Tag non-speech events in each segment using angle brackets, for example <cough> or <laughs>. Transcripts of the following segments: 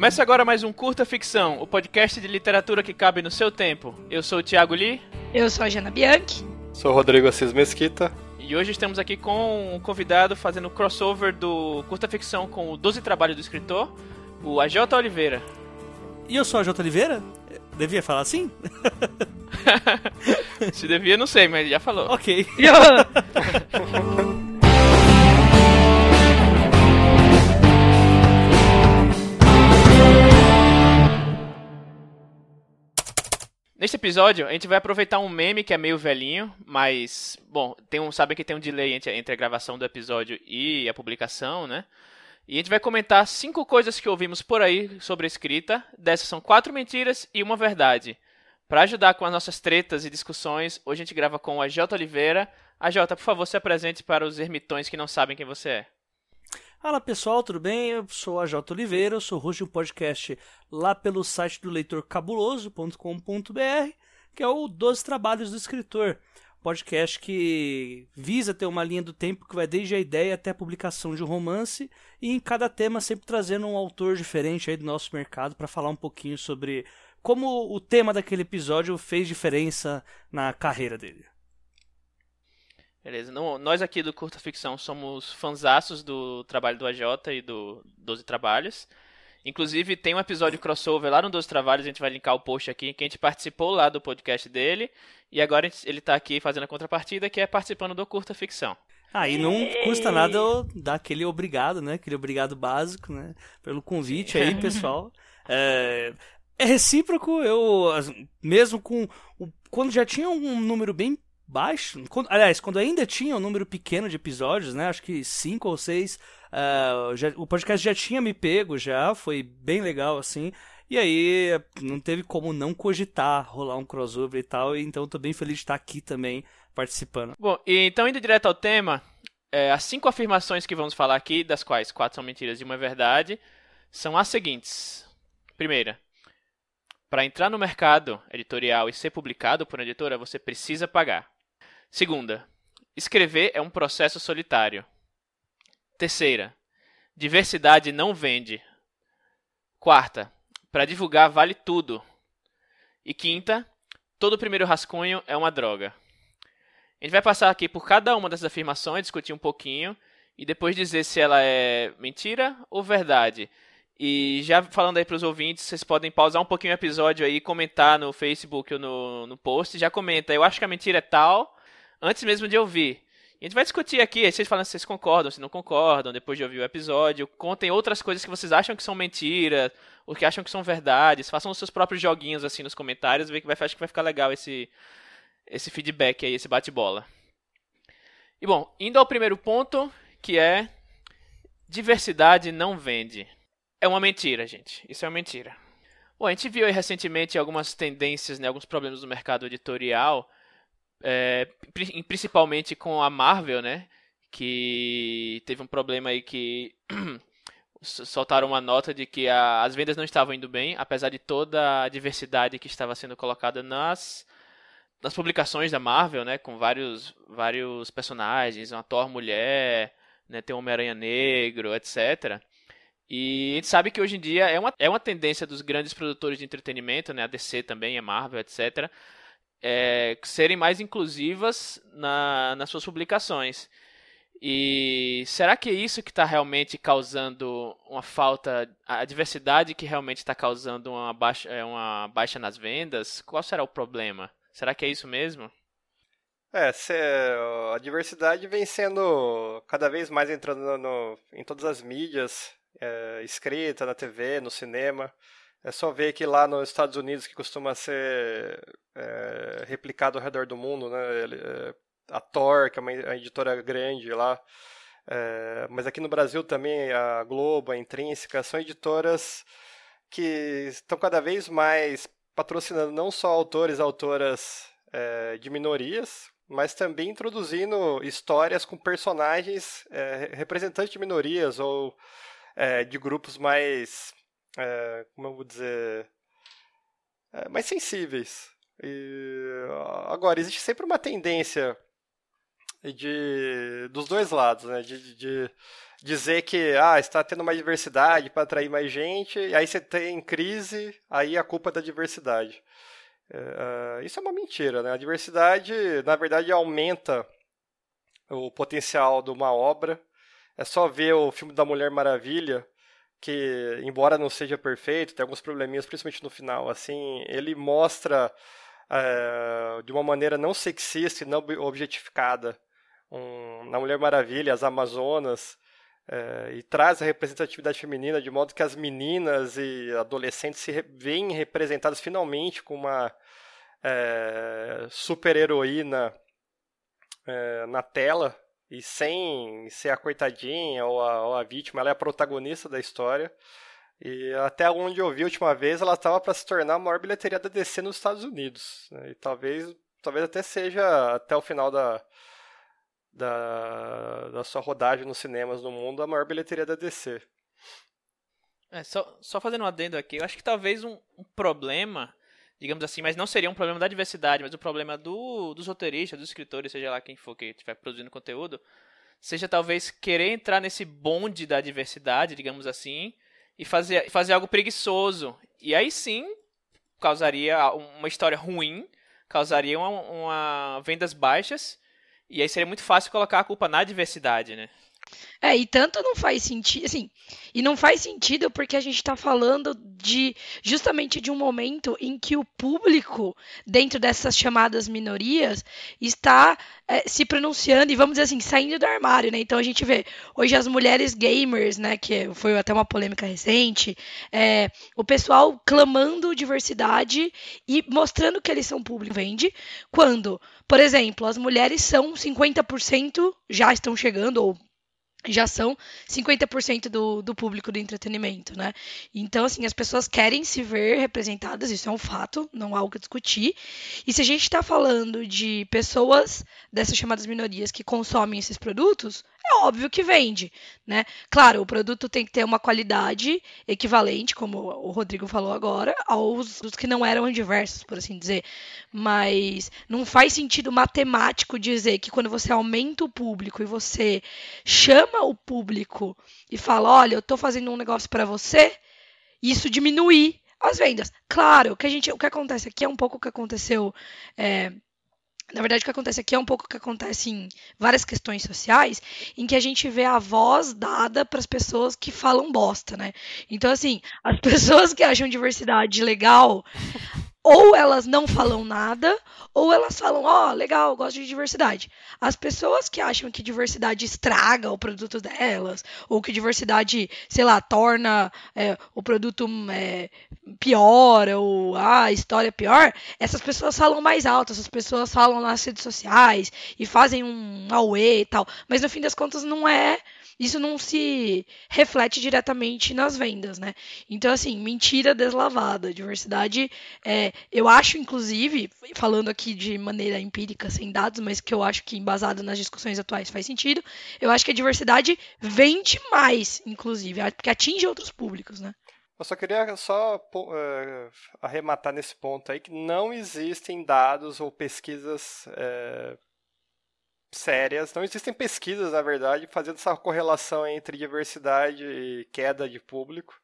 Começa agora mais um Curta Ficção, o podcast de literatura que cabe no seu tempo. Eu sou o Thiago Lee. Eu sou a Jana Bianchi. Sou o Rodrigo Assis Mesquita. E hoje estamos aqui com um convidado fazendo o crossover do Curta Ficção com o 12 Trabalhos do Escritor, o AJ Oliveira. E eu sou a J. Oliveira? Devia falar assim? <laughs> Se devia, não sei, mas já falou. Ok. <laughs> <laughs> Neste episódio, a gente vai aproveitar um meme que é meio velhinho, mas, bom, tem um, sabe que tem um delay entre, entre a gravação do episódio e a publicação, né? E a gente vai comentar cinco coisas que ouvimos por aí sobre escrita. Dessas são quatro mentiras e uma verdade. Para ajudar com as nossas tretas e discussões, hoje a gente grava com a Jota Oliveira. A Jota, por favor, se apresente para os ermitões que não sabem quem você é. Fala pessoal, tudo bem? Eu sou a J. Oliveira, eu sou host de um podcast lá pelo site do leitor cabuloso.com.br, que é o 12 Trabalhos do Escritor. Podcast que visa ter uma linha do tempo que vai desde a ideia até a publicação de um romance e em cada tema sempre trazendo um autor diferente aí do nosso mercado para falar um pouquinho sobre como o tema daquele episódio fez diferença na carreira dele. Beleza. Não, nós aqui do Curta Ficção somos fanzaços do trabalho do AJ e do 12 Trabalhos. Inclusive, tem um episódio crossover lá no 12 Trabalhos, a gente vai linkar o post aqui, que a gente participou lá do podcast dele. E agora ele está aqui fazendo a contrapartida, que é participando do Curta Ficção. Ah, e não custa nada eu dar aquele obrigado, né? Aquele obrigado básico, né? Pelo convite aí, <laughs> pessoal. É, é recíproco, eu, mesmo com. Quando já tinha um número bem baixo. Quando, aliás, quando ainda tinha um número pequeno de episódios, né? Acho que cinco ou seis. Uh, já, o podcast já tinha me pego, já. Foi bem legal, assim. E aí, não teve como não cogitar rolar um crossover e tal. Então, tô bem feliz de estar aqui também participando. Bom, e então, indo direto ao tema, é, as cinco afirmações que vamos falar aqui, das quais quatro são mentiras e uma é verdade, são as seguintes. Primeira, para entrar no mercado editorial e ser publicado por uma editora, você precisa pagar. Segunda, escrever é um processo solitário. Terceira, diversidade não vende. Quarta, para divulgar vale tudo. E quinta, todo primeiro rascunho é uma droga. A gente vai passar aqui por cada uma dessas afirmações, discutir um pouquinho e depois dizer se ela é mentira ou verdade. E já falando aí para os ouvintes, vocês podem pausar um pouquinho o episódio aí, comentar no Facebook ou no, no post. Já comenta, eu acho que a mentira é tal, antes mesmo de ouvir. A gente vai discutir aqui, vocês falam se vocês concordam, se não concordam, depois de ouvir o episódio. Contem outras coisas que vocês acham que são mentiras, ou que acham que são verdades. Façam os seus próprios joguinhos assim nos comentários, ver que vai, acho que vai ficar legal esse, esse feedback aí, esse bate-bola. E bom, indo ao primeiro ponto, que é diversidade não vende. É uma mentira, gente. Isso é uma mentira. Bom, a gente viu aí recentemente algumas tendências, né, alguns problemas no mercado editorial é, principalmente com a Marvel, né? Que teve um problema aí que <clears throat> soltaram uma nota de que a, as vendas não estavam indo bem, apesar de toda a diversidade que estava sendo colocada nas, nas publicações da Marvel, né? Com vários, vários personagens, uma Thor mulher, né, tem um Homem-Aranha negro, etc. E a gente sabe que hoje em dia é uma, é uma tendência dos grandes produtores de entretenimento, né? A DC também, a Marvel, etc é, serem mais inclusivas na, nas suas publicações. E será que é isso que está realmente causando uma falta, a diversidade que realmente está causando uma baixa, é, uma baixa nas vendas? Qual será o problema? Será que é isso mesmo? É, a diversidade vem sendo cada vez mais entrando no, em todas as mídias, é, escrita, na TV, no cinema. É só ver que lá nos Estados Unidos, que costuma ser é, replicado ao redor do mundo, né? É, a Thor, que é uma editora grande lá, é, mas aqui no Brasil também a Globo, a Intrínseca, são editoras que estão cada vez mais patrocinando não só autores e autoras é, de minorias, mas também introduzindo histórias com personagens é, representantes de minorias ou é, de grupos mais é, como eu vou dizer, é, mais sensíveis. E, agora, existe sempre uma tendência de dos dois lados, né? De, de dizer que ah, está tendo mais diversidade para atrair mais gente, e aí você tem crise, aí a culpa é da diversidade. Uh, isso é uma mentira, né? A diversidade, na verdade, aumenta o potencial de uma obra. É só ver o filme da Mulher Maravilha, que, embora não seja perfeito, tem alguns probleminhas, principalmente no final, assim, ele mostra uh, de uma maneira não sexista e não objetificada um, na Mulher Maravilha, as Amazonas, uh, e traz a representatividade feminina de modo que as meninas e adolescentes se veem representadas finalmente com uma uh, super heroína na tela e sem ser a coitadinha ou a, ou a vítima, ela é a protagonista da história. E até onde eu vi a última vez, ela estava para se tornar a maior bilheteria da DC nos Estados Unidos. Né? E talvez, talvez até seja, até o final da, da, da sua rodagem nos cinemas no mundo, a maior bilheteria da DC. É, só, só fazendo um adendo aqui, eu acho que talvez um, um, problema, digamos assim, mas não seria um problema da diversidade, mas o problema do, dos roteiristas, dos escritores, seja lá quem for que estiver produzindo conteúdo, seja talvez querer entrar nesse bonde da diversidade, digamos assim, e fazer, fazer algo preguiçoso. E aí sim causaria uma história ruim, causaria uma, uma vendas baixas, e aí seria muito fácil colocar a culpa na diversidade, né? É, e tanto não faz sentido, assim, e não faz sentido porque a gente está falando de justamente de um momento em que o público, dentro dessas chamadas minorias, está é, se pronunciando e, vamos dizer assim, saindo do armário, né? Então a gente vê hoje as mulheres gamers, né? Que foi até uma polêmica recente, é, o pessoal clamando diversidade e mostrando que eles são público vende, quando, por exemplo, as mulheres são 50%, já estão chegando, ou já são 50% do, do público do entretenimento, né? Então, assim, as pessoas querem se ver representadas, isso é um fato, não há algo a discutir. E se a gente está falando de pessoas dessas chamadas minorias que consomem esses produtos, é óbvio que vende, né? Claro, o produto tem que ter uma qualidade equivalente, como o Rodrigo falou agora, aos que não eram diversos, por assim dizer. Mas não faz sentido matemático dizer que quando você aumenta o público e você chama o público e fala, olha, eu estou fazendo um negócio para você, isso diminuir as vendas. Claro, que a gente, o que acontece aqui é um pouco o que aconteceu é, na verdade, o que acontece aqui é um pouco o que acontece em várias questões sociais, em que a gente vê a voz dada para as pessoas que falam bosta, né? Então, assim, as <laughs> pessoas que acham diversidade legal, ou elas não falam nada, ou elas falam, ó, oh, legal, gosto de diversidade. As pessoas que acham que diversidade estraga o produto delas, ou que diversidade, sei lá, torna é, o produto é, pior, ou ah, a história é pior, essas pessoas falam mais alto, essas pessoas falam nas redes sociais e fazem um auê e tal. Mas no fim das contas não é isso não se reflete diretamente nas vendas, né? Então, assim, mentira deslavada. Diversidade, é, eu acho, inclusive, falando aqui de maneira empírica, sem dados, mas que eu acho que embasado nas discussões atuais faz sentido, eu acho que a diversidade vende mais, inclusive, porque atinge outros públicos, né? Eu só queria só uh, arrematar nesse ponto aí que não existem dados ou pesquisas uh, sérias. Não existem pesquisas, na verdade, fazendo essa correlação entre diversidade e queda de público.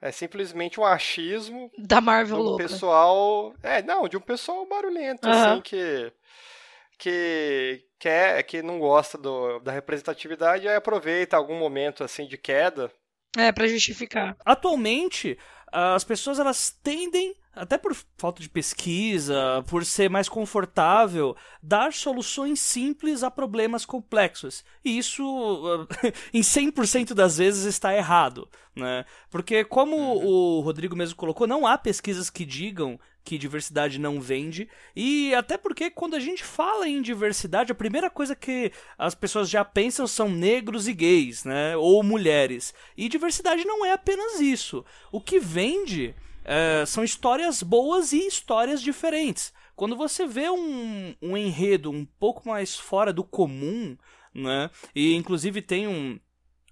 É simplesmente um achismo da Marvel do louca. pessoal, é, não, de um pessoal barulhento uhum. assim que que quer, que não gosta do, da representatividade e aproveita algum momento assim de queda. É, para justificar. Atualmente, as pessoas elas tendem até por falta de pesquisa, por ser mais confortável, dar soluções simples a problemas complexos. E isso, <laughs> em 100% das vezes, está errado. Né? Porque, como uhum. o Rodrigo mesmo colocou, não há pesquisas que digam que diversidade não vende. E até porque, quando a gente fala em diversidade, a primeira coisa que as pessoas já pensam são negros e gays, né? ou mulheres. E diversidade não é apenas isso. O que vende é, são histórias boas e histórias diferentes. Quando você vê um, um enredo um pouco mais fora do comum, né? E inclusive tem um,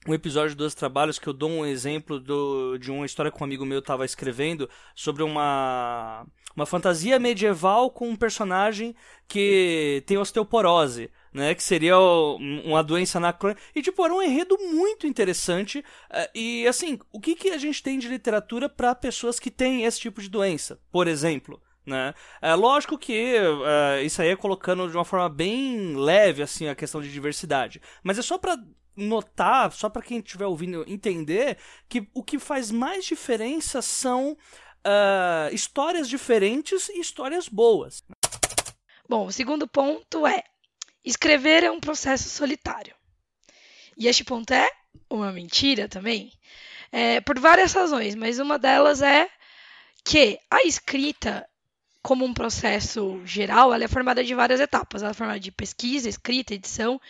um episódio dos trabalhos que eu dou um exemplo do, de uma história que um amigo meu estava escrevendo sobre uma, uma fantasia medieval com um personagem que tem osteoporose. né? Que seria uma doença anacrônica. E, tipo, era um enredo muito interessante. Uh, e, assim, o que, que a gente tem de literatura para pessoas que têm esse tipo de doença, por exemplo? Né? É lógico que uh, isso aí é colocando de uma forma bem leve assim a questão de diversidade, mas é só para notar, só para quem estiver ouvindo entender que o que faz mais diferença são uh, histórias diferentes e histórias boas. Bom, o segundo ponto é escrever é um processo solitário. E este ponto é uma mentira também, é, por várias razões, mas uma delas é que a escrita como um processo geral, ela é formada de várias etapas. Ela é formada de pesquisa, escrita, edição.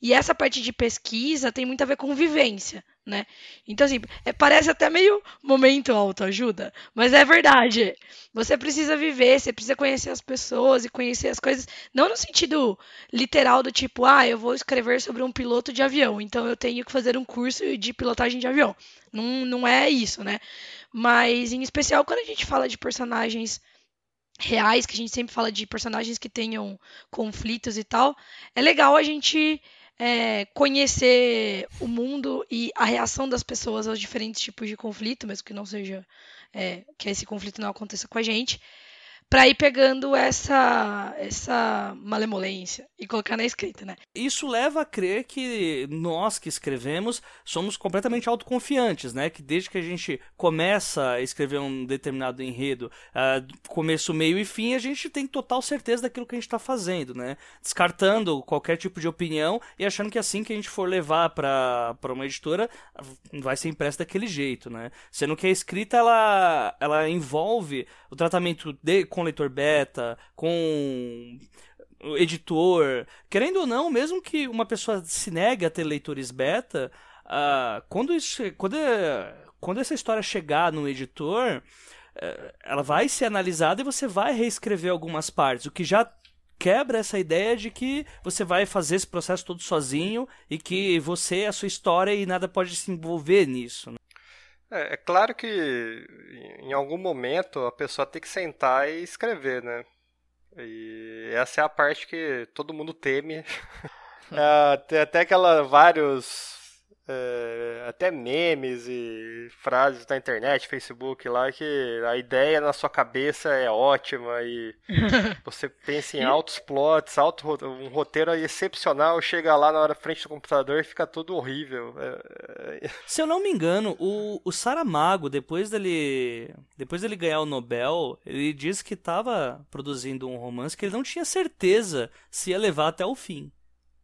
E essa parte de pesquisa tem muito a ver com vivência, né? Então, assim, é, parece até meio momento autoajuda, mas é verdade. Você precisa viver, você precisa conhecer as pessoas e conhecer as coisas, não no sentido literal do tipo, ah, eu vou escrever sobre um piloto de avião, então eu tenho que fazer um curso de pilotagem de avião. Não, não é isso, né? Mas, em especial, quando a gente fala de personagens reais, que a gente sempre fala de personagens que tenham conflitos e tal, é legal a gente é, conhecer o mundo e a reação das pessoas aos diferentes tipos de conflito, mesmo que não seja é, que esse conflito não aconteça com a gente para ir pegando essa essa malemolência e colocar na escrita, né? Isso leva a crer que nós que escrevemos somos completamente autoconfiantes, né? Que desde que a gente começa a escrever um determinado enredo, uh, começo, meio e fim, a gente tem total certeza daquilo que a gente está fazendo, né? Descartando qualquer tipo de opinião e achando que assim que a gente for levar para uma editora vai ser impresso daquele jeito, né? Sendo que a escrita ela ela envolve o tratamento de com leitor beta, com editor. Querendo ou não, mesmo que uma pessoa se negue a ter leitores beta, uh, quando, isso, quando, quando essa história chegar no editor, uh, ela vai ser analisada e você vai reescrever algumas partes, o que já quebra essa ideia de que você vai fazer esse processo todo sozinho e que você é a sua história e nada pode se envolver nisso. Né? É, é, claro que em algum momento a pessoa tem que sentar e escrever, né? E essa é a parte que todo mundo teme. é, <laughs> tem até aquela vários é, até memes e frases na internet, Facebook lá, que a ideia na sua cabeça é ótima e <laughs> você pensa em altos plots, alto, um roteiro excepcional, chega lá na hora frente do computador e fica tudo horrível. É, é... Se eu não me engano, o, o Saramago, depois dele, depois dele ganhar o Nobel, ele disse que estava produzindo um romance que ele não tinha certeza se ia levar até o fim.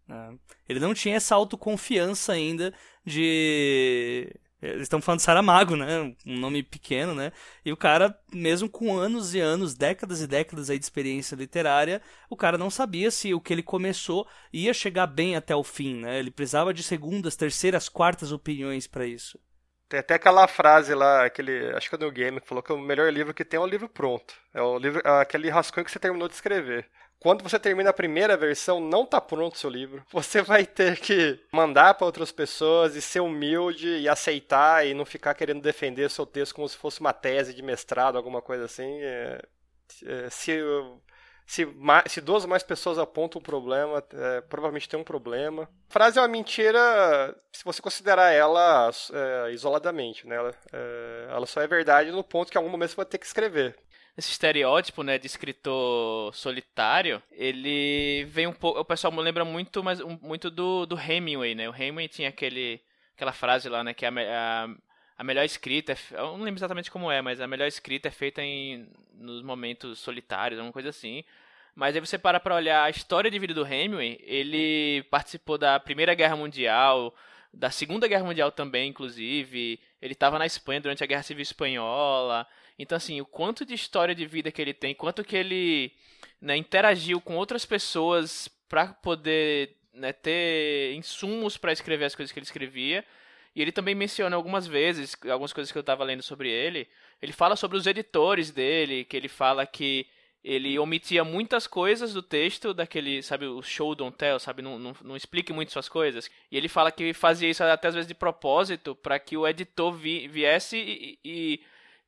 Né? Ele não tinha essa autoconfiança ainda de. Eles estão falando de Saramago, né? Um nome pequeno, né? E o cara, mesmo com anos e anos, décadas e décadas aí de experiência literária, o cara não sabia se o que ele começou ia chegar bem até o fim, né? Ele precisava de segundas, terceiras, quartas opiniões para isso. Tem até aquela frase lá, aquele, acho que é do Game, que falou que o melhor livro que tem é o livro pronto. É o livro, é aquele rascunho que você terminou de escrever. Quando você termina a primeira versão, não está pronto o seu livro. Você vai ter que mandar para outras pessoas e ser humilde e aceitar e não ficar querendo defender seu texto como se fosse uma tese de mestrado, alguma coisa assim. É, é, se, se, se duas ou mais pessoas apontam um problema, é, provavelmente tem um problema. A frase é uma mentira se você considerar ela é, isoladamente. Né? Ela, é, ela só é verdade no ponto que em algum momento você vai ter que escrever esse estereótipo, né, de escritor solitário, ele vem um pouco, o pessoal me lembra muito, mas muito do, do Hemingway, né? O Hemingway tinha aquele aquela frase lá, né, que a, a, a melhor escrita, é, eu não lembro exatamente como é, mas a melhor escrita é feita em nos momentos solitários, alguma coisa assim. Mas aí você para para olhar a história de vida do Hemingway, ele participou da Primeira Guerra Mundial, da Segunda Guerra Mundial também, inclusive. Ele estava na Espanha durante a Guerra Civil Espanhola. Então, assim, o quanto de história de vida que ele tem, quanto que ele né, interagiu com outras pessoas para poder né, ter insumos para escrever as coisas que ele escrevia. E ele também menciona algumas vezes, algumas coisas que eu estava lendo sobre ele. Ele fala sobre os editores dele, que ele fala que ele omitia muitas coisas do texto daquele, sabe, o show don't tell, sabe, não, não, não explique muito suas coisas. E ele fala que fazia isso até às vezes de propósito, para que o editor vi, viesse e, e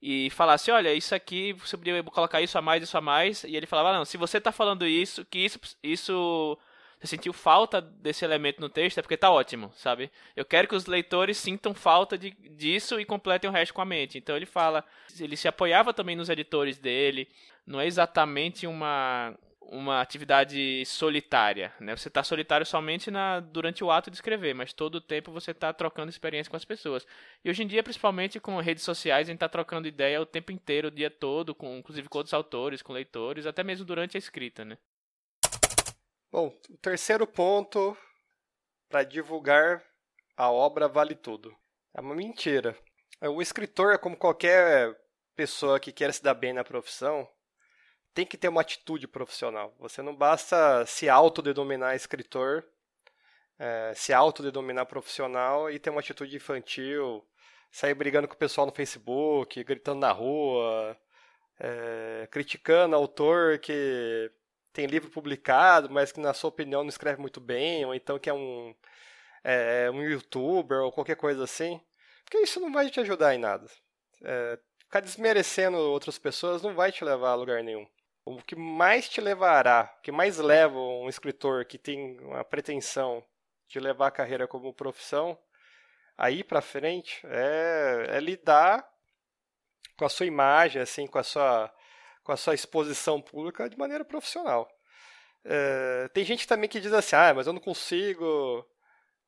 e falasse, olha, isso aqui, você poderia colocar isso a mais, isso a mais, e ele falava, não, se você está falando isso, que isso, isso você sentiu falta desse elemento no texto, é porque tá ótimo, sabe? Eu quero que os leitores sintam falta de, disso e completem o resto com a mente. Então ele fala, ele se apoiava também nos editores dele, não é exatamente uma uma atividade solitária, né? Você está solitário somente na, durante o ato de escrever, mas todo o tempo você está trocando experiência com as pessoas. E hoje em dia, principalmente com redes sociais, a gente está trocando ideia o tempo inteiro, o dia todo, com, inclusive com outros autores, com leitores, até mesmo durante a escrita, né? Bom, o terceiro ponto para divulgar a obra vale tudo. É uma mentira. O escritor, como qualquer pessoa que quer se dar bem na profissão, tem que ter uma atitude profissional. Você não basta se autodenominar escritor, é, se autodenominar profissional e ter uma atitude infantil, sair brigando com o pessoal no Facebook, gritando na rua, é, criticando autor que tem livro publicado, mas que na sua opinião não escreve muito bem, ou então que é um, é, um youtuber ou qualquer coisa assim. Porque isso não vai te ajudar em nada. É, ficar desmerecendo outras pessoas não vai te levar a lugar nenhum. O que mais te levará, o que mais leva um escritor que tem uma pretensão de levar a carreira como profissão aí para frente é, é, lidar com a sua imagem, assim, com a sua, com a sua exposição pública de maneira profissional. É, tem gente também que diz assim, ah, mas eu não consigo,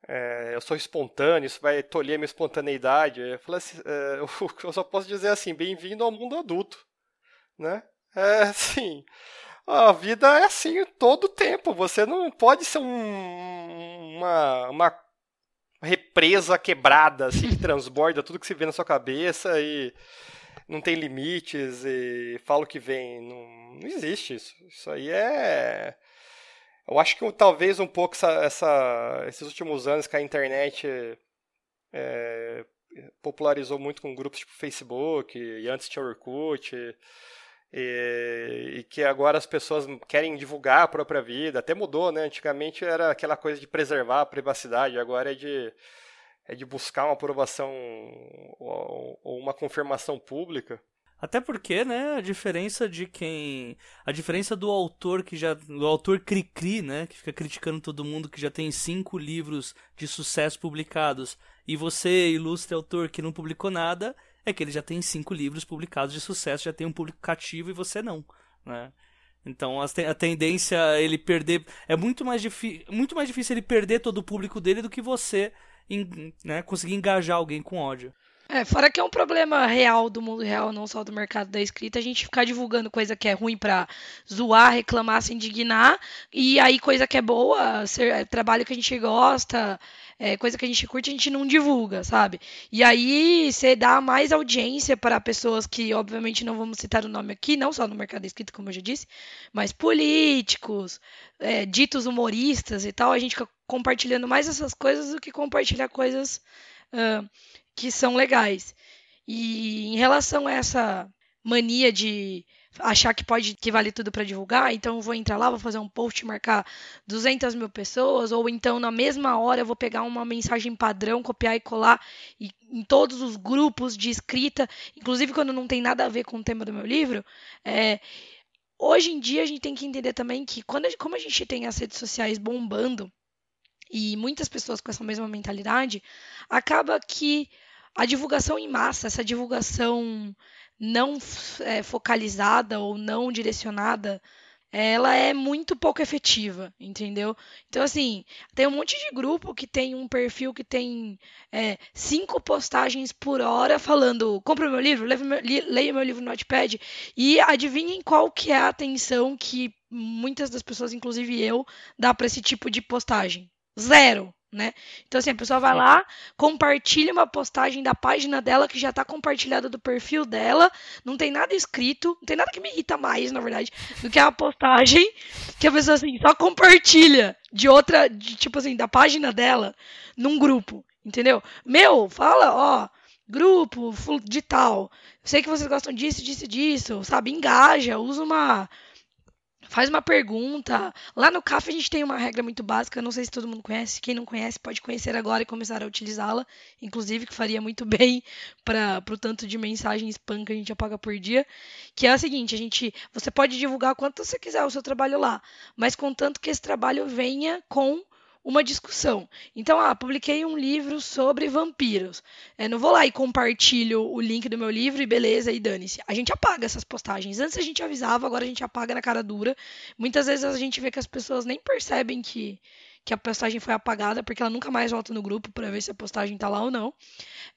é, eu sou espontâneo, isso vai tolher minha espontaneidade. Eu, assim, é, <laughs> eu só posso dizer assim, bem-vindo ao mundo adulto, né? É assim. A vida é assim todo tempo. Você não pode ser um, uma, uma represa quebrada, assim, que transborda tudo que se vê na sua cabeça e não tem limites e fala o que vem. Não, não existe isso. Isso aí é. Eu acho que talvez um pouco essa, essa esses últimos anos que a internet é, popularizou muito com grupos tipo Facebook, e antes tinha Orkut. E, e, e, que agora as pessoas querem divulgar a própria vida. Até mudou, né? Antigamente era aquela coisa de preservar a privacidade, agora é de, é de buscar uma aprovação ou, uma confirmação pública. Até porque, né, a diferença de quem. A diferença do autor que já. Do autor cri-cri, né? Que fica criticando todo mundo que já tem cinco livros de sucesso publicados. E você, ilustre autor que não publicou nada, é que ele já tem cinco livros publicados de sucesso, já tem um público cativo e você não, né? Então a tendência ele perder é muito mais, muito mais difícil ele perder todo o público dele do que você né, conseguir engajar alguém com ódio. É, fora que é um problema real do mundo real, não só do mercado da escrita, a gente ficar divulgando coisa que é ruim pra zoar, reclamar, se indignar, e aí coisa que é boa, ser, é, trabalho que a gente gosta, é, coisa que a gente curte, a gente não divulga, sabe? E aí você dá mais audiência para pessoas que, obviamente, não vamos citar o nome aqui, não só no mercado da escrita, como eu já disse, mas políticos, é, ditos humoristas e tal, a gente fica compartilhando mais essas coisas do que compartilhar coisas. Uh, que são legais. E em relação a essa mania de achar que pode que vale tudo para divulgar, então eu vou entrar lá, vou fazer um post, marcar 200 mil pessoas, ou então na mesma hora eu vou pegar uma mensagem padrão, copiar e colar e, em todos os grupos de escrita, inclusive quando não tem nada a ver com o tema do meu livro. É, hoje em dia a gente tem que entender também que quando como a gente tem as redes sociais bombando e muitas pessoas com essa mesma mentalidade, acaba que a divulgação em massa, essa divulgação não é, focalizada ou não direcionada, ela é muito pouco efetiva, entendeu? Então, assim, tem um monte de grupo que tem um perfil que tem é, cinco postagens por hora falando compra meu livro, leia meu livro no Notepad e adivinhem qual que é a atenção que muitas das pessoas, inclusive eu, dá para esse tipo de postagem. Zero né? Então, assim, a pessoa vai lá, compartilha uma postagem da página dela que já está compartilhada do perfil dela, não tem nada escrito, não tem nada que me irrita mais, na verdade, do que a postagem que a pessoa, assim, só compartilha de outra, de, tipo assim, da página dela num grupo, entendeu? Meu, fala, ó, grupo de tal, sei que vocês gostam disso, disso, disso, sabe? Engaja, usa uma faz uma pergunta. Lá no CAF a gente tem uma regra muito básica, não sei se todo mundo conhece. Quem não conhece pode conhecer agora e começar a utilizá-la. Inclusive, que faria muito <laughs> bem para o tanto de mensagem spam que a gente apaga por dia. Que é o seguinte: a gente, você pode divulgar quanto você quiser o seu trabalho lá, mas contanto que esse trabalho venha com uma discussão. Então, ah, publiquei um livro sobre vampiros. É, não vou lá e compartilho o link do meu livro e beleza, e dane-se. A gente apaga essas postagens. Antes a gente avisava, agora a gente apaga na cara dura. Muitas vezes a gente vê que as pessoas nem percebem que que a postagem foi apagada, porque ela nunca mais volta no grupo para ver se a postagem tá lá ou não.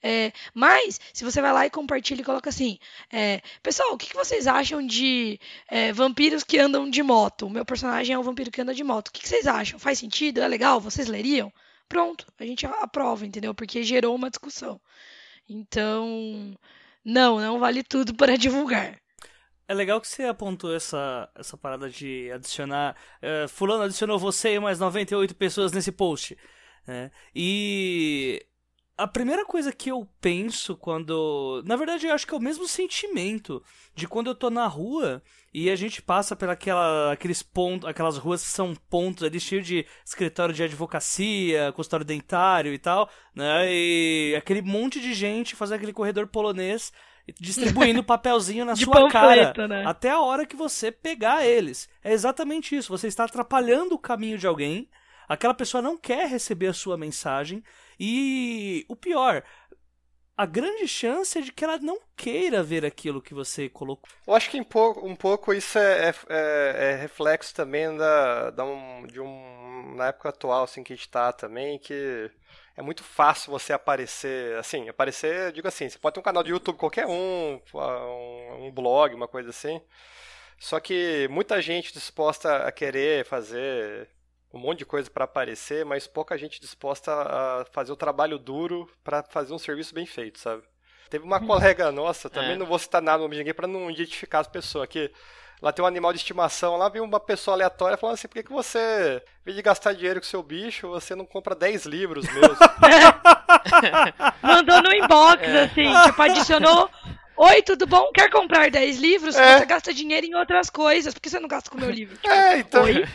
É, mas, se você vai lá e compartilha e coloca assim: é, Pessoal, o que, que, vocês acham de é, vampiros que andam de moto? O meu personagem é um vampiro que anda de moto. O que, que vocês acham? Faz sentido? É legal? Vocês leriam? Pronto, a gente aprova, entendeu? Porque gerou uma discussão. Então, não, não vale tudo para divulgar. É legal que você apontou essa, essa parada de adicionar. Uh, fulano adicionou você e mais 98 pessoas nesse post. Né? E a primeira coisa que eu penso quando. Na verdade, eu acho que é o mesmo sentimento de quando eu tô na rua e a gente passa pontos, aquelas ruas que são pontos ali cheios de escritório de advocacia, consultório dentário e tal, né? E aquele monte de gente fazendo aquele corredor polonês distribuindo <laughs> papelzinho na sua cara né? até a hora que você pegar eles. É exatamente isso. Você está atrapalhando o caminho de alguém. Aquela pessoa não quer receber a sua mensagem e o pior, a grande chance é de que ela não queira ver aquilo que você colocou. Eu acho que um pouco, um pouco isso é, é, é, é reflexo também da, da um, de um na época atual assim que a gente está também que é muito fácil você aparecer, assim, aparecer, digo assim, você pode ter um canal de YouTube qualquer um, um, blog, uma coisa assim. Só que muita gente disposta a querer fazer um monte de coisa para aparecer, mas pouca gente disposta a fazer o trabalho duro para fazer um serviço bem feito, sabe? Teve uma hum. colega nossa, também é. não vou citar nada no ninguém para não identificar as pessoas, que lá tem um animal de estimação, lá veio uma pessoa aleatória falando assim, por que, que você, em vez de gastar dinheiro com seu bicho, você não compra 10 livros mesmo? <laughs> Mandou no inbox, é. assim, tipo, adicionou Oi, tudo bom? Quer comprar 10 livros? É. Você gasta dinheiro em outras coisas. Por que você não gasta com o meu livro? Tipo, é, então. Oi? <laughs>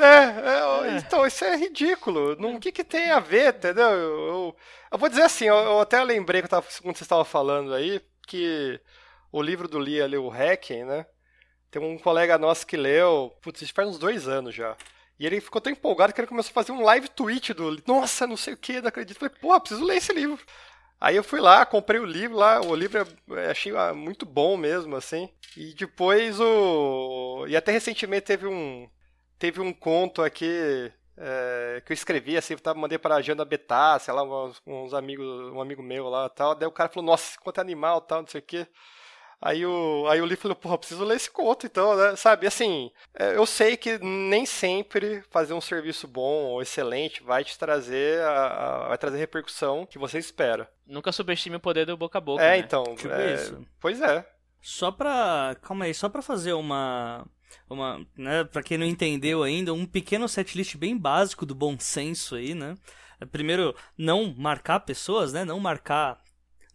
É, é, então, isso é ridículo. O que, que tem a ver, entendeu? Eu, eu, eu vou dizer assim, eu, eu até lembrei que eu tava, quando você estava falando aí, que o livro do Lee ali, o Hacking, né? Tem um colega nosso que leu, putz, isso faz uns dois anos já. E ele ficou tão empolgado que ele começou a fazer um live tweet do Nossa, não sei o que, não acredito. Falei, pô, preciso ler esse livro. Aí eu fui lá, comprei o livro lá, o livro é, achei ah, muito bom mesmo, assim. E depois o. E até recentemente teve um. Teve um conto aqui é, que eu escrevi, assim, eu mandei para a Betá, sei lá, uns, uns, amigos, um amigo meu lá tal. Daí o cara falou, nossa, quanto é animal tal, não sei o quê. Aí o, aí o Lee falou, porra, preciso ler esse conto, então, né? Sabe, assim, é, eu sei que nem sempre fazer um serviço bom ou excelente vai te trazer a, a vai trazer a repercussão que você espera. Nunca subestime o poder do boca a boca. É, né? então. Tipo é, isso. Pois é. Só pra. Calma aí, só pra fazer uma. Uma, né, pra quem não entendeu ainda, um pequeno setlist bem básico do bom senso aí, né? Primeiro, não marcar pessoas, né? Não marcar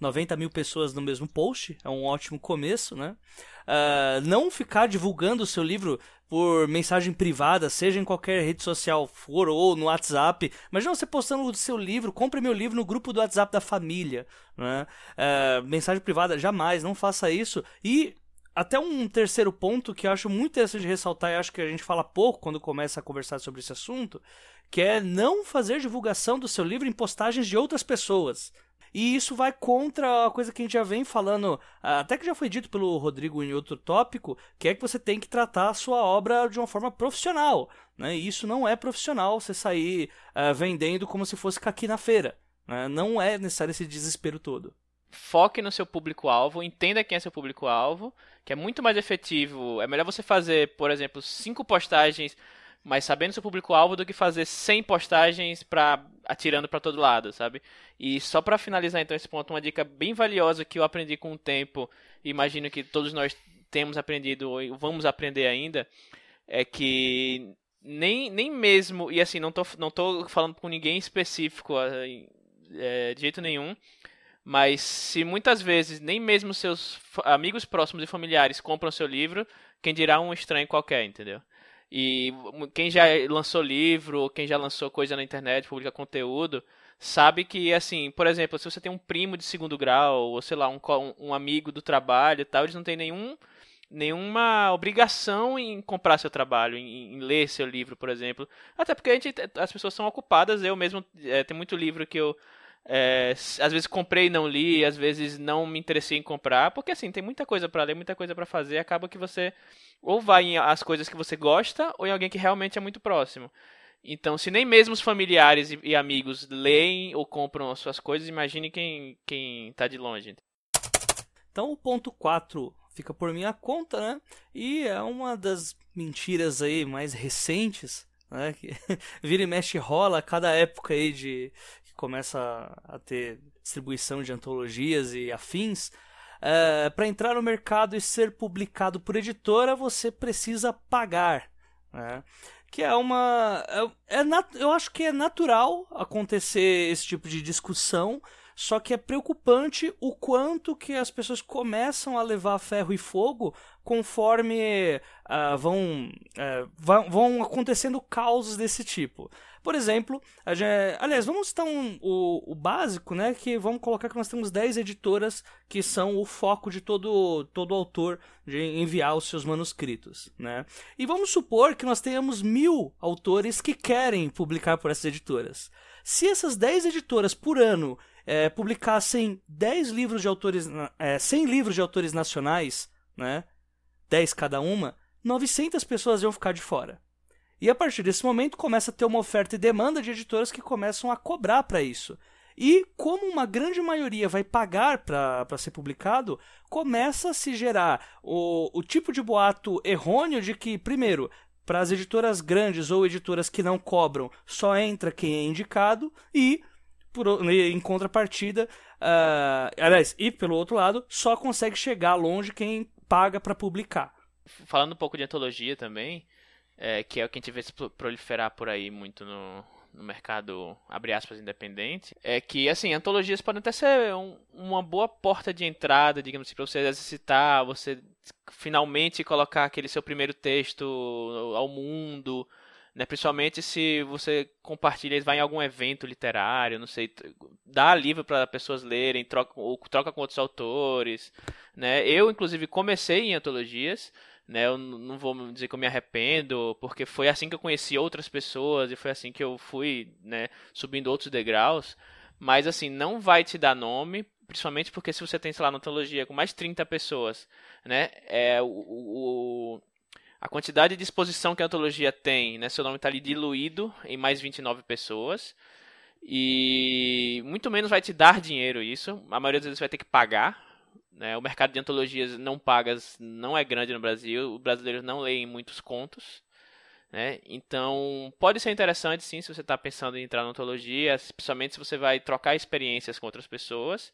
90 mil pessoas no mesmo post, é um ótimo começo, né? Uh, não ficar divulgando o seu livro por mensagem privada, seja em qualquer rede social for ou no WhatsApp. Imagina você postando o seu livro, compre meu livro no grupo do WhatsApp da família. Né? Uh, mensagem privada, jamais, não faça isso. E até um terceiro ponto que eu acho muito interessante ressaltar e acho que a gente fala pouco quando começa a conversar sobre esse assunto, que é não fazer divulgação do seu livro em postagens de outras pessoas. E isso vai contra a coisa que a gente já vem falando, até que já foi dito pelo Rodrigo em outro tópico, que é que você tem que tratar a sua obra de uma forma profissional. Né? E isso não é profissional você sair uh, vendendo como se fosse caqui na feira. Né? Não é necessário esse desespero todo. Foque no seu público-alvo, entenda quem é seu público-alvo, que é muito mais efetivo. É melhor você fazer, por exemplo, cinco postagens mas sabendo seu público-alvo do que fazer 100 postagens para atirando para todo lado, sabe? E só para finalizar então esse ponto, uma dica bem valiosa que eu aprendi com o tempo, imagino que todos nós temos aprendido ou vamos aprender ainda, é que nem, nem mesmo, e assim, não tô, não tô falando com ninguém específico é, de jeito nenhum, mas se muitas vezes nem mesmo seus amigos próximos e familiares compram seu livro, quem dirá um estranho qualquer, entendeu? E quem já lançou livro, quem já lançou coisa na internet, publica conteúdo, sabe que, assim, por exemplo, se você tem um primo de segundo grau, ou sei lá, um, um amigo do trabalho e tal, eles não têm nenhum, nenhuma obrigação em comprar seu trabalho, em, em, ler seu livro, por exemplo. Até porque a gente, as pessoas são ocupadas, eu mesmo, é, tem muito livro que eu é, às vezes comprei e não li, às vezes não me interessei em comprar, porque assim, tem muita coisa para ler, muita coisa para fazer, acaba que você ou vai em as coisas que você gosta ou em alguém que realmente é muito próximo. Então, se nem mesmo os familiares e, amigos leem ou compram as suas coisas, imagine quem, quem tá de longe. Então, o ponto 4 fica por minha conta, né? E é uma das mentiras aí mais recentes, né? Que <laughs> vira e mexe rola a cada época aí de começa a ter distribuição de antologias e afins. É, Para entrar no mercado e ser publicado por editora, você precisa pagar. Né? que é uma. É, é nat, eu acho que é natural acontecer esse tipo de discussão, só que é preocupante o quanto que as pessoas começam a levar ferro e fogo conforme uh, vão, uh, vão acontecendo causos desse tipo. Por exemplo, gente, aliás, vamos citar um, o, o básico, né? Que vamos colocar que nós temos 10 editoras que são o foco de todo, todo autor de enviar os seus manuscritos, né? E vamos supor que nós tenhamos mil autores que querem publicar por essas editoras. Se essas 10 editoras por ano é, publicassem 10 livros de autores, é, 100 livros de autores nacionais, né? 10 cada uma, 900 pessoas iam ficar de fora. E a partir desse momento começa a ter uma oferta e demanda de editoras que começam a cobrar para isso. E como uma grande maioria vai pagar para ser publicado, começa a se gerar o, o tipo de boato errôneo de que, primeiro, para as editoras grandes ou editoras que não cobram, só entra quem é indicado e, por, em contrapartida, uh, aliás, e pelo outro lado, só consegue chegar longe quem paga para publicar. Falando um pouco de antologia também, é, que é o que a gente vê se proliferar por aí muito no, no mercado, abre aspas, independente, é que, assim, antologias podem até ser um, uma boa porta de entrada, digamos assim, para você exercitar, você finalmente colocar aquele seu primeiro texto ao mundo, né? Principalmente se você compartilha, vai em algum evento literário, não sei, dá livro para pessoas lerem, troca, ou troca com outros autores, né? Eu, inclusive, comecei em antologias, né? Eu não vou dizer que eu me arrependo, porque foi assim que eu conheci outras pessoas e foi assim que eu fui, né, subindo outros degraus. Mas assim, não vai te dar nome, principalmente porque se você tem, sei lá, na antologia com mais de 30 pessoas, né, é o, o a quantidade de exposição que a antologia tem, né, seu nome está ali diluído em mais 29 pessoas. E muito menos vai te dar dinheiro isso. A maioria das vezes vai ter que pagar né? O mercado de antologias não pagas não é grande no Brasil, os brasileiros não leem muitos contos. Né? Então, pode ser interessante sim se você está pensando em entrar na antologia, especialmente se você vai trocar experiências com outras pessoas.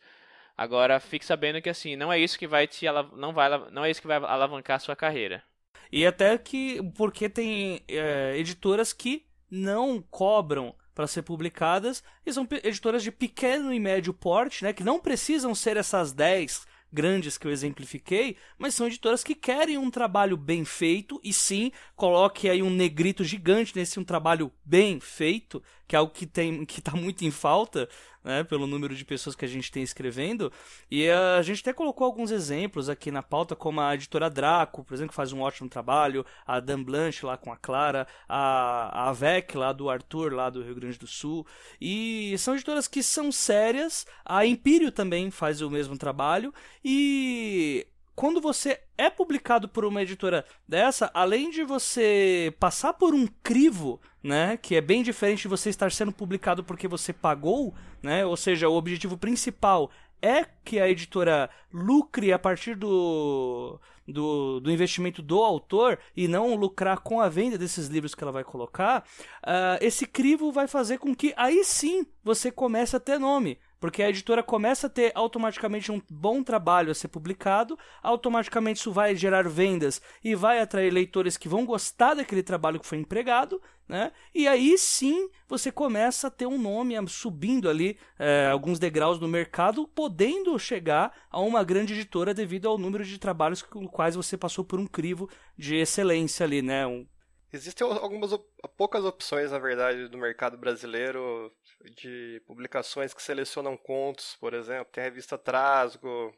Agora, fique sabendo que assim, não é isso que vai te não vai não é isso que vai alavancar a sua carreira. E até que porque tem é, editoras que não cobram para ser publicadas e são editoras de pequeno e médio porte, né, que não precisam ser essas 10 grandes que eu exemplifiquei, mas são editoras que querem um trabalho bem feito e sim, coloque aí um negrito gigante nesse um trabalho bem feito, que é algo que tem <laughs> que está muito em falta, né, pelo número de pessoas que a gente tem escrevendo. E a gente até colocou alguns exemplos aqui na pauta, como a editora Draco, por exemplo, que faz um ótimo trabalho, a Dan Blanche lá com a Clara, a, a Avec lá do Arthur, lá do Rio Grande do Sul. E são editoras que são sérias, a Império também faz o mesmo trabalho, e quando você é publicado por uma editora dessa, além de você passar por um crivo, né, que é bem diferente de você estar sendo publicado porque você pagou, né, ou seja, o objetivo principal é que a editora lucre a partir do, do, do, investimento do autor e não lucrar com a venda desses livros que ela vai colocar, uh, esse crivo vai fazer com que aí sim você comece a ter nome. Porque a editora começa a ter automaticamente um bom trabalho a ser publicado, automaticamente isso vai gerar vendas e vai atrair leitores que vão gostar daquele trabalho que foi empregado, né? E aí sim você começa a ter um nome subindo ali é, alguns degraus no mercado, podendo chegar a uma grande editora devido ao número de trabalhos com quais você passou por um crivo de excelência ali, né? Um, Existem algumas poucas opções, na verdade, do mercado brasileiro de publicações que selecionam contos, por exemplo. Tem a revista Trasgo,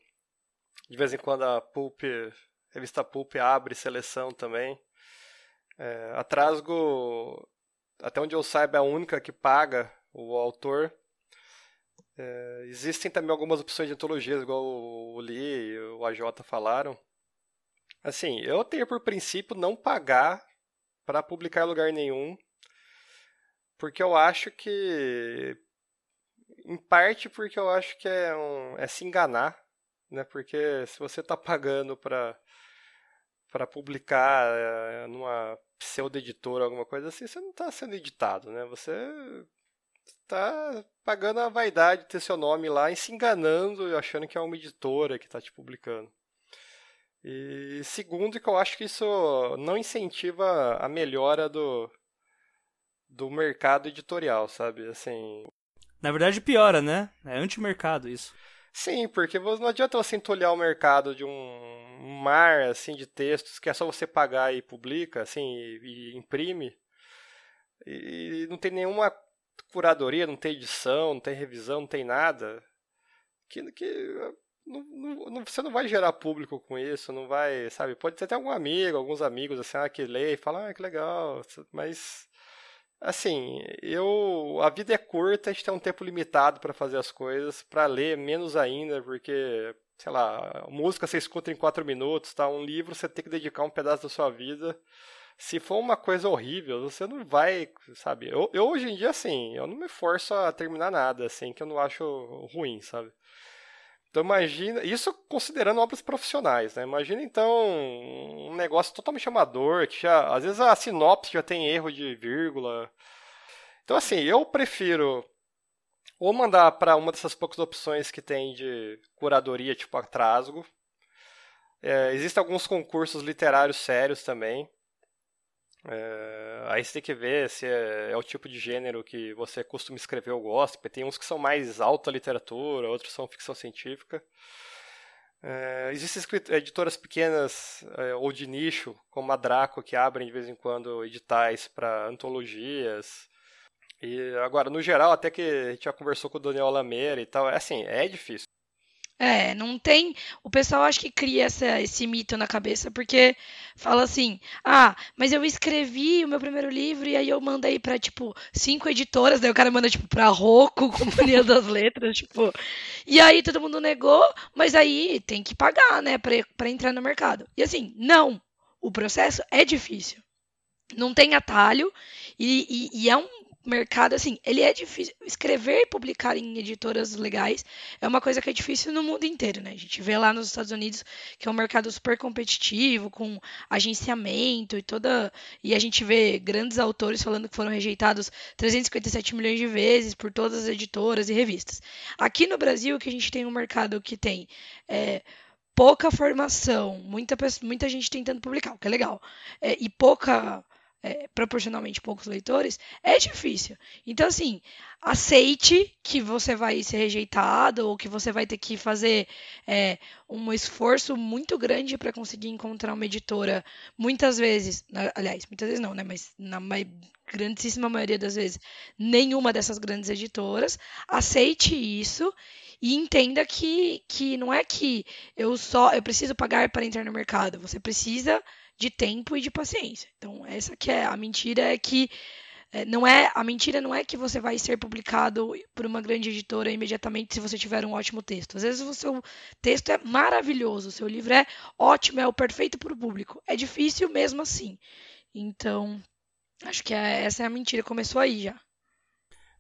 de vez em quando a Pulp, revista Pulp abre seleção também. É, a Trasgo, até onde eu saiba, é a única que paga o autor. É, existem também algumas opções de antologias, igual o Lee e o AJ falaram. Assim, eu tenho por princípio não pagar para publicar em lugar nenhum, porque eu acho que, em parte porque eu acho que é, um, é se enganar, né? Porque se você está pagando para para publicar é, numa pseudo-editora, alguma coisa assim, você não está sendo editado, né? Você está pagando a vaidade de ter seu nome lá e se enganando achando que é uma editora que está te publicando. E segundo, que eu acho que isso não incentiva a melhora do, do mercado editorial, sabe? Assim. Na verdade, piora, né? É anti-mercado isso. Sim, porque não adianta você entolhar o mercado de um mar assim de textos que é só você pagar e publica, assim, e, e imprime. E não tem nenhuma curadoria, não tem edição, não tem revisão, não tem nada. Que, que não, não, você não vai gerar público com isso, não vai, sabe? Pode ter até algum amigo, alguns amigos assim, ah, que lê e fala, ah, que legal, mas assim, eu a vida é curta, a gente tem um tempo limitado para fazer as coisas, para ler menos ainda, porque sei lá, música você escuta em quatro minutos, tá? Um livro você tem que dedicar um pedaço da sua vida. Se for uma coisa horrível, você não vai, sabe? Eu, eu hoje em dia, assim, eu não me forço a terminar nada, assim, que eu não acho ruim, sabe? Então imagina, isso considerando obras profissionais, né? Imagina então um negócio totalmente amador, que já, às vezes a sinopse já tem erro de vírgula. Então assim, eu prefiro ou mandar para uma dessas poucas opções que tem de curadoria, tipo a Trasgo. É, existem alguns concursos literários sérios também. É, aí você tem que ver se é, é, o tipo de gênero que você costuma escrever ou gosta, porque tem uns que são mais alta literatura, outros são ficção científica. É, existem editoras pequenas é, ou de nicho, como a Draco, que abrem de vez em quando editais para antologias. E agora, no geral, até que a gente já conversou com o Daniel Lameira e tal, é assim, é difícil. É, não tem. O pessoal acho que cria essa, esse mito na cabeça, porque fala assim: ah, mas eu escrevi o meu primeiro livro e aí eu mandei pra, tipo, cinco editoras, daí o cara manda, tipo, pra Rocco, <laughs> Companhia das Letras, tipo. E aí todo mundo negou, mas aí tem que pagar, né, pra, pra entrar no mercado. E assim, não. O processo é difícil. Não tem atalho e, e, e é um mercado, assim, ele é difícil. Escrever e publicar em editoras legais é uma coisa que é difícil no mundo inteiro, né? A gente vê lá nos Estados Unidos que é um mercado super competitivo, com agenciamento e toda. E a gente vê grandes autores falando que foram rejeitados 357 milhões de vezes por todas as editoras e revistas. Aqui no Brasil, que a gente tem um mercado que tem. É, pouca formação, muita, muita gente tentando publicar, o que é legal, é, e pouca é, proporcionalmente poucos leitores, é difícil. Então, assim, aceite que você vai ser rejeitado ou que você vai ter que fazer é, um esforço muito grande para conseguir encontrar uma editora. Muitas vezes, aliás, muitas vezes não, né? Mas na grandíssima maioria das vezes, nenhuma dessas grandes editoras. Aceite isso e entenda que, que não é que eu só eu preciso pagar para entrar no mercado. Você precisa de tempo e de paciência. Então, essa que é a mentira é que é, não é a mentira não é que você vai ser publicado por uma grande editora imediatamente se você tiver um ótimo texto. Às vezes o seu texto é maravilhoso, o seu livro é ótimo, é o perfeito para o público. É difícil mesmo assim. Então, acho que é, essa é a mentira, começou aí já.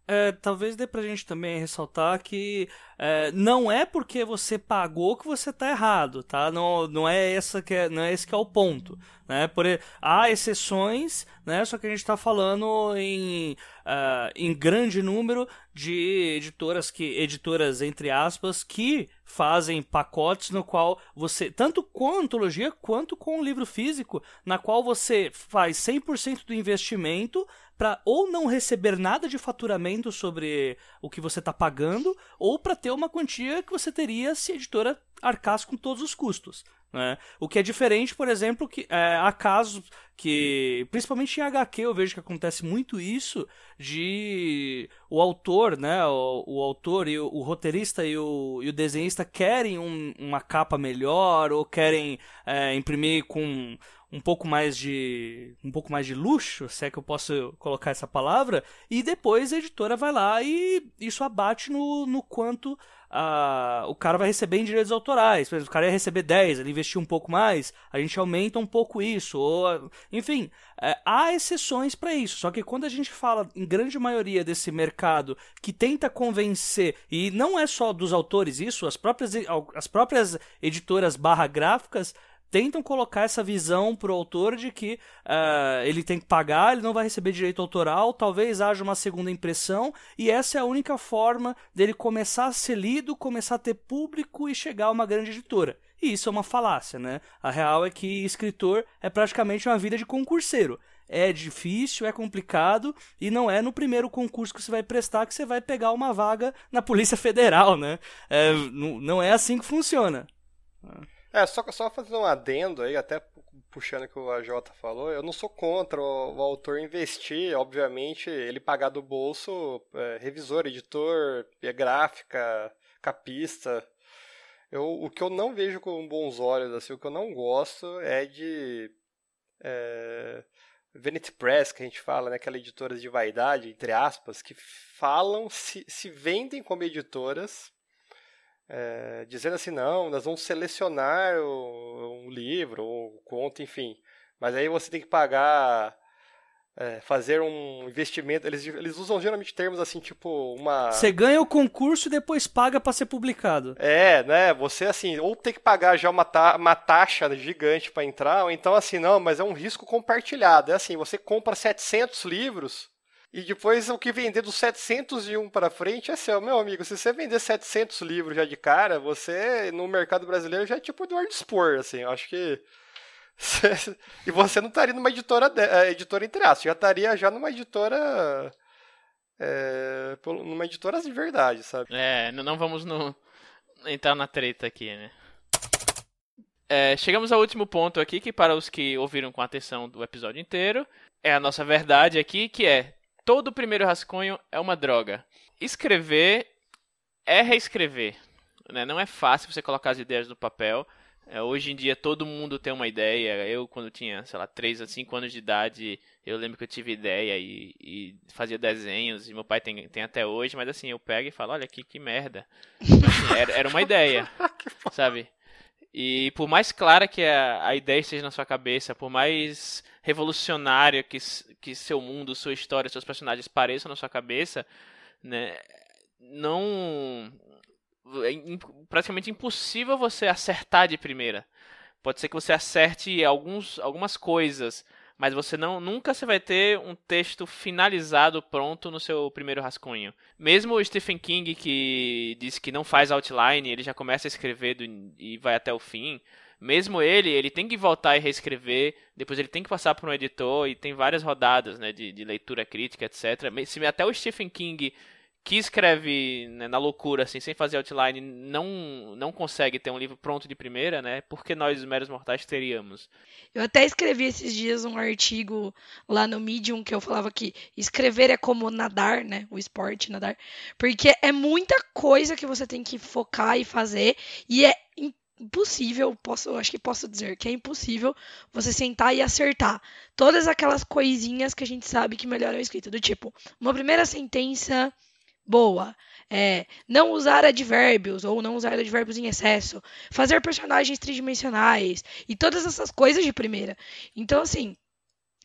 É, talvez dê pra gente também ressaltar que é, não é porque você pagou que você tá errado, tá? Não, não é essa que é, não é esse que é o ponto, né? Por, há exceções, né? Só que a gente está falando em, uh, em grande número de editoras que editoras entre aspas que fazem pacotes no qual você tanto com antologia quanto com livro físico, na qual você faz 100% do investimento para ou não receber nada de faturamento sobre o que você está pagando, ou para ter uma quantia que você teria se a editora arcasse com todos os custos. Né? O que é diferente, por exemplo, que é, há casos que, principalmente em HQ, eu vejo que acontece muito isso de o autor, né, o, o autor e o, o, roteirista e o, e o desenhista querem um, uma capa melhor ou querem é, imprimir com um pouco mais de um pouco mais de luxo, se é que eu posso colocar essa palavra, e depois a editora vai lá e isso abate no, no quanto a, o cara vai receber em direitos autorais. Por exemplo, o cara ia receber 10, ele investiu um pouco mais, a gente aumenta um pouco isso. Ou, enfim, é, há exceções para isso. Só que quando a gente fala, em grande maioria desse mercado, que tenta convencer, e não é só dos autores isso, as próprias, as próprias editoras barra gráficas tentam colocar essa visão pro autor de que uh, ele tem que pagar, ele não vai receber direito autoral, talvez haja uma segunda impressão, e essa é a única forma dele começar a ser lido, começar a ter público e chegar a uma grande editora. E isso é uma falácia, né? A real é que escritor é praticamente uma vida de concurseiro. É difícil, é complicado e não é no primeiro concurso que você vai prestar que você vai pegar uma vaga na Polícia Federal, né? É, não é assim que funciona. É, só, só fazer um adendo aí, até puxando o que o AJ falou, eu não sou contra o, o autor investir, obviamente, ele pagar do bolso é, revisor, editor, é, gráfica, capista. Eu, o que eu não vejo com bons olhos, assim, o que eu não gosto é de. É, Vanity Press, que a gente fala, né, aquela editoras de vaidade, entre aspas, que falam, se, se vendem como editoras é, dizendo assim, não, nós vamos selecionar o, um livro, ou um conto, enfim. Mas aí você tem que pagar, é, fazer um investimento. Eles, eles usam geralmente termos assim, tipo uma. Você ganha o concurso e depois paga para ser publicado. É, né? Você assim, ou tem que pagar já uma, ta uma taxa gigante para entrar, ou então assim, não, mas é um risco compartilhado. É assim, você compra 700 livros e depois o que vender dos 701 para frente é seu, meu amigo. Se você vender 700 livros já de cara, você no mercado brasileiro já é tipo Eduardo Spor, assim. Eu acho que <laughs> e você não estaria numa editora. É, editora entre aspas, já estaria já numa editora é... numa editora de verdade, sabe? É, não vamos no... entrar na treta aqui, né? É, chegamos ao último ponto aqui, que para os que ouviram com atenção do episódio inteiro, é a nossa verdade aqui, que é todo primeiro rascunho é uma droga. Escrever é reescrever. Né? Não é fácil você colocar as ideias no papel. É, hoje em dia todo mundo tem uma ideia. Eu, quando tinha, sei lá, 3 a 5 anos de idade, eu lembro que eu tive ideia e, e fazia desenhos. E meu pai tem, tem até hoje, mas assim, eu pego e falo: olha que, que merda. Assim, era, era uma <laughs> ideia, sabe? E por mais clara que a, a ideia esteja na sua cabeça, por mais revolucionária que, que seu mundo, sua história, seus personagens pareçam na sua cabeça, né, não é praticamente impossível você acertar de primeira. Pode ser que você acerte alguns, algumas coisas, mas você não nunca você vai ter um texto finalizado pronto no seu primeiro rascunho. Mesmo o Stephen King que diz que não faz outline, ele já começa a escrever do, e vai até o fim. Mesmo ele, ele tem que voltar e reescrever, depois ele tem que passar por um editor e tem várias rodadas, né, de, de leitura crítica, etc. Se até o Stephen King que escreve né, na loucura, assim, sem fazer outline, não, não consegue ter um livro pronto de primeira, né? Porque nós, os meros mortais, teríamos. Eu até escrevi esses dias um artigo lá no Medium que eu falava que escrever é como nadar, né? O esporte, nadar. Porque é muita coisa que você tem que focar e fazer, e é impossível, posso, acho que posso dizer que é impossível você sentar e acertar todas aquelas coisinhas que a gente sabe que melhoram a escrita. Do tipo, uma primeira sentença boa. É, não usar advérbios ou não usar advérbios em excesso, fazer personagens tridimensionais e todas essas coisas de primeira. Então, assim,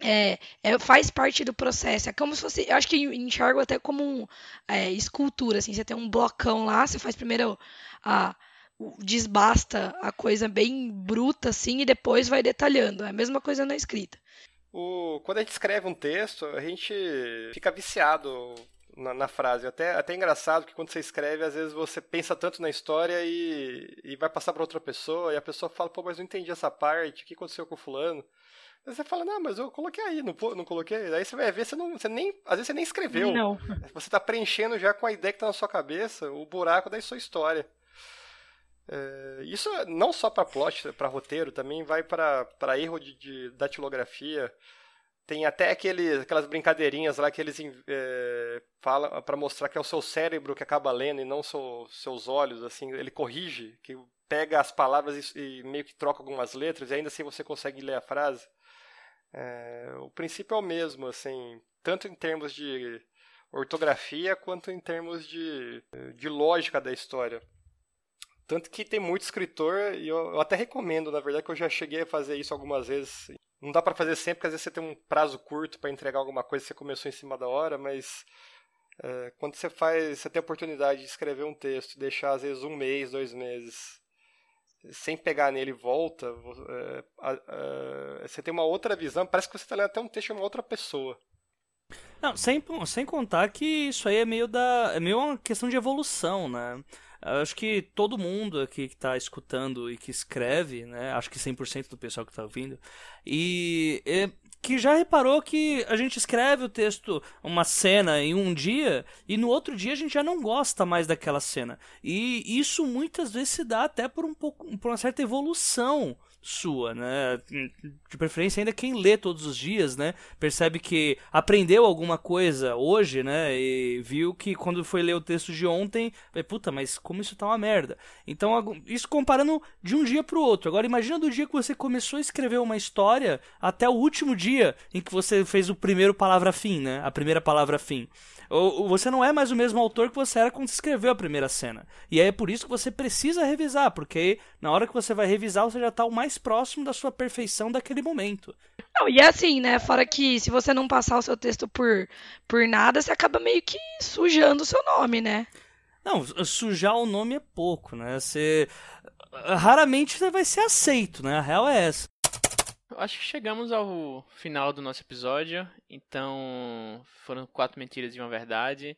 é, é, faz parte do processo. É como se fosse. Eu acho que enxergo até como um, é, escultura. Assim, você tem um blocão lá, você faz primeiro a. Desbasta a coisa bem bruta assim e depois vai detalhando. É a mesma coisa na escrita. O, quando a gente escreve um texto, a gente fica viciado na, na, frase. Até, até engraçado que quando você escreve, às vezes você pensa tanto na história e, e vai passar para outra pessoa, e a pessoa fala, pô, mas não entendi essa parte, o que aconteceu com o fulano? Aí você fala, não, mas eu coloquei aí, não, não coloquei. Aí você vai ver, você, não, você nem. Às vezes você nem escreveu. Não. Você está preenchendo já com a ideia que está na sua cabeça o buraco da sua história. É, isso não só para plot, para roteiro, também vai para erro de, de datilografia. Tem até aquele, aquelas brincadeirinhas lá que eles é, falam para mostrar que é o seu cérebro que acaba lendo e não seu, seus olhos. Assim, ele corrige, que pega as palavras e, e, meio que troca algumas letras e ainda assim você consegue ler a frase. É, o princípio é o mesmo, assim, tanto em termos de ortografia quanto em termos de, de lógica da história. Tanto que tem muito escritor, e eu, eu, até recomendo, na verdade, que eu já cheguei a fazer isso algumas vezes. Não dá para fazer sempre, porque às vezes você tem um prazo curto para entregar alguma coisa você começou em cima da hora, mas é, quando você faz, você tem a oportunidade de escrever um texto, deixar às vezes um mês, dois meses, sem pegar nele volta, é, é, você tem uma outra visão, parece que você está lendo até um texto de uma outra pessoa. Não, sem, sem contar que isso aí é meio da. é meio uma questão de evolução, né? Acho que todo mundo aqui que está escutando e que escreve, né? Acho que 100% do pessoal que está ouvindo, e é, que já reparou que a gente escreve o texto, uma cena em um dia, e no outro dia a gente já não gosta mais daquela cena. E isso muitas vezes se dá até por um pouco, por uma certa evolução sua, né? De preferência ainda quem lê todos os dias, né? Percebe que aprendeu alguma coisa hoje, né? E viu que quando foi ler o texto de ontem, puta, mas como isso tá uma merda. Então, isso comparando de um dia pro outro. Agora imagina do dia que você começou a escrever uma história até o último dia em que você fez o primeiro palavra fim, né? A primeira palavra fim. Você não é mais o mesmo autor que você era quando escreveu a primeira cena. E é por isso que você precisa revisar, porque na hora que você vai revisar, você já está o mais próximo da sua perfeição daquele momento. Não, e é assim, né? Fora que se você não passar o seu texto por, por nada, você acaba meio que sujando o seu nome, né? Não, sujar o nome é pouco, né? Você raramente você vai ser aceito, né? A real é essa. Acho que chegamos ao final do nosso episódio. Então, foram quatro mentiras e uma verdade.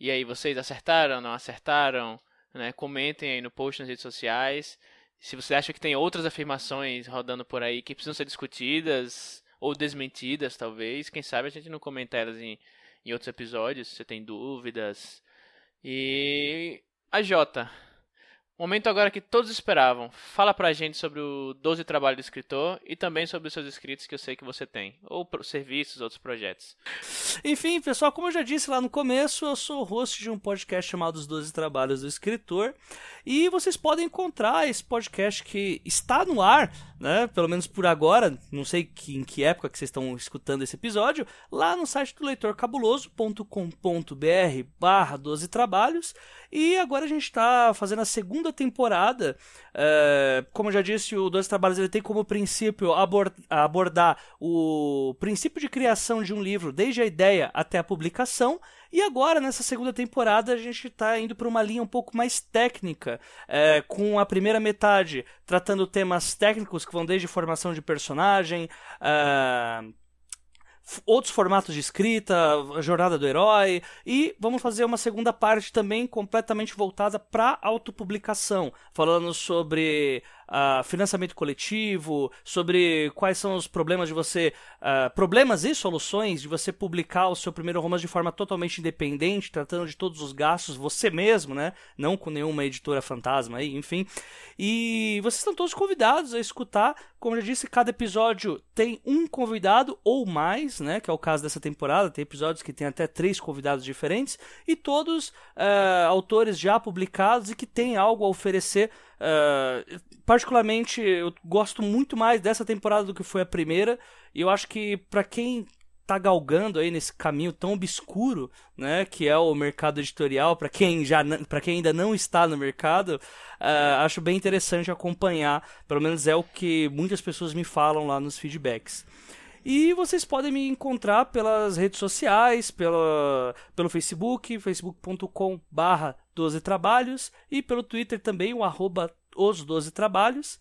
E aí, vocês acertaram, não acertaram? Né? Comentem aí no post nas redes sociais. Se você acha que tem outras afirmações rodando por aí que precisam ser discutidas ou desmentidas, talvez, quem sabe a gente não comenta elas em, em outros episódios, se você tem dúvidas. E a Jota, Momento agora que todos esperavam. Fala pra gente sobre o 12 Trabalho do Escritor e também sobre os seus escritos que eu sei que você tem. Ou serviços, outros projetos. Enfim, pessoal, como eu já disse lá no começo, eu sou host de um podcast chamado Os 12 Trabalhos do Escritor. E vocês podem encontrar esse podcast que está no ar, né? Pelo menos por agora, não sei que, em que época que vocês estão escutando esse episódio, lá no site do leitorcabuloso.com.br barra 12 trabalhos. E agora a gente está fazendo a segunda temporada. É, como já disse, o Dois Trabalhos ele tem como princípio abordar o princípio de criação de um livro, desde a ideia até a publicação. E agora, nessa segunda temporada, a gente está indo para uma linha um pouco mais técnica, é, com a primeira metade tratando temas técnicos que vão desde formação de personagem. É, outros formatos de escrita, a jornada do herói, e vamos fazer uma segunda parte também completamente voltada para autopublicação, falando sobre uh, financiamento coletivo, sobre quais são os problemas de você. Uh, problemas e soluções de você publicar o seu primeiro romance de forma totalmente independente, tratando de todos os gastos você mesmo, né? Não com nenhuma editora fantasma aí, enfim. E vocês estão todos convidados a escutar. Como eu já disse, cada episódio tem um convidado ou mais, né? Que é o caso dessa temporada. Tem episódios que tem até três convidados diferentes. E todos uh, autores já publicados e que têm algo a oferecer Uh, particularmente, eu gosto muito mais dessa temporada do que foi a primeira. E eu acho que para quem tá galgando aí nesse caminho tão obscuro, né, que é o mercado editorial, para quem já para quem ainda não está no mercado, uh, acho bem interessante acompanhar, pelo menos é o que muitas pessoas me falam lá nos feedbacks. E vocês podem me encontrar pelas redes sociais, pela, pelo Facebook, facebook.com barra 12 trabalhos, e pelo Twitter também, o arroba os 12 trabalhos.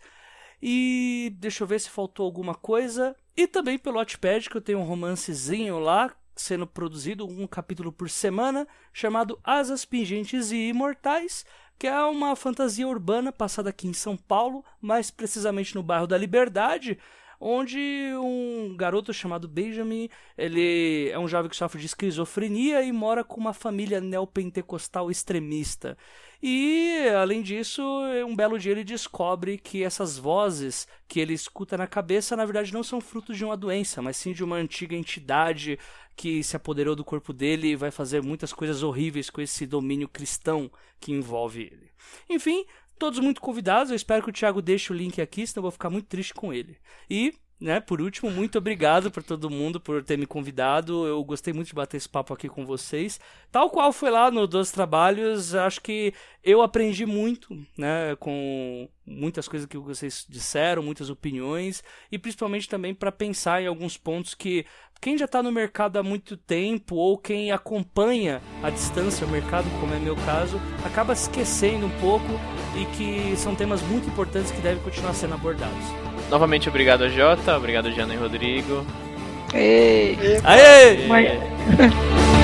E deixa eu ver se faltou alguma coisa. E também pelo Wattpad, que eu tenho um romancezinho lá, sendo produzido um capítulo por semana, chamado Asas Pingentes e Imortais, que é uma fantasia urbana passada aqui em São Paulo, mais precisamente no bairro da Liberdade, onde um garoto chamado Benjamin, ele é um jovem que sofre de esquizofrenia e mora com uma família neopentecostal extremista. E, além disso, um belo dia ele descobre que essas vozes que ele escuta na cabeça, na verdade, não são frutos de uma doença, mas sim de uma antiga entidade que se apoderou do corpo dele e vai fazer muitas coisas horríveis com esse domínio cristão que envolve ele. Enfim, todos muito convidados. Eu espero que o Thiago deixe o link aqui, senão eu vou ficar muito triste com ele. E né? Por último, muito obrigado para todo mundo por ter me convidado. Eu gostei muito de bater esse papo aqui com vocês. Tal qual foi lá no Dos Trabalhos, acho que eu aprendi muito, né, com muitas coisas que vocês disseram, muitas opiniões e principalmente também para pensar em alguns pontos que quem já está no mercado há muito tempo ou quem acompanha à distância o mercado, como é meu caso, acaba esquecendo um pouco e que são temas muito importantes que devem continuar sendo abordados. Novamente obrigado a Jota, obrigado Jana e Rodrigo. Ei. Aê! Aê! <laughs>